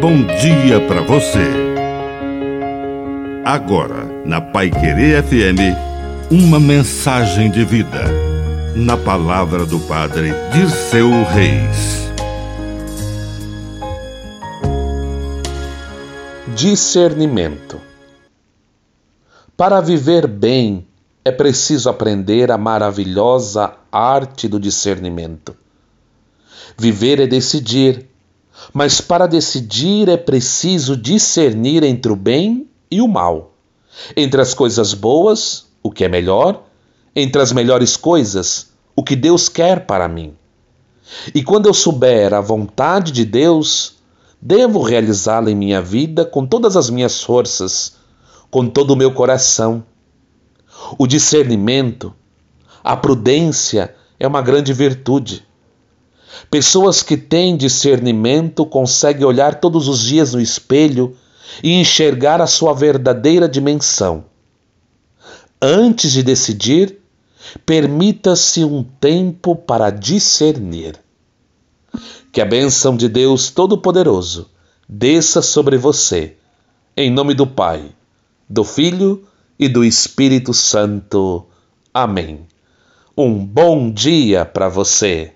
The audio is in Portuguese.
bom dia para você. Agora, na Pai Querer FM, uma mensagem de vida. Na palavra do Padre Dirceu Reis. Discernimento. Para viver bem, é preciso aprender a maravilhosa arte do discernimento. Viver é decidir, mas para decidir é preciso discernir entre o bem e o mal, entre as coisas boas, o que é melhor, entre as melhores coisas, o que Deus quer para mim. E quando eu souber a vontade de Deus, devo realizá-la em minha vida com todas as minhas forças, com todo o meu coração. O discernimento, a prudência é uma grande virtude. Pessoas que têm discernimento conseguem olhar todos os dias no espelho e enxergar a sua verdadeira dimensão. Antes de decidir, permita-se um tempo para discernir. Que a bênção de Deus Todo-Poderoso desça sobre você, em nome do Pai, do Filho e do Espírito Santo. Amém. Um bom dia para você.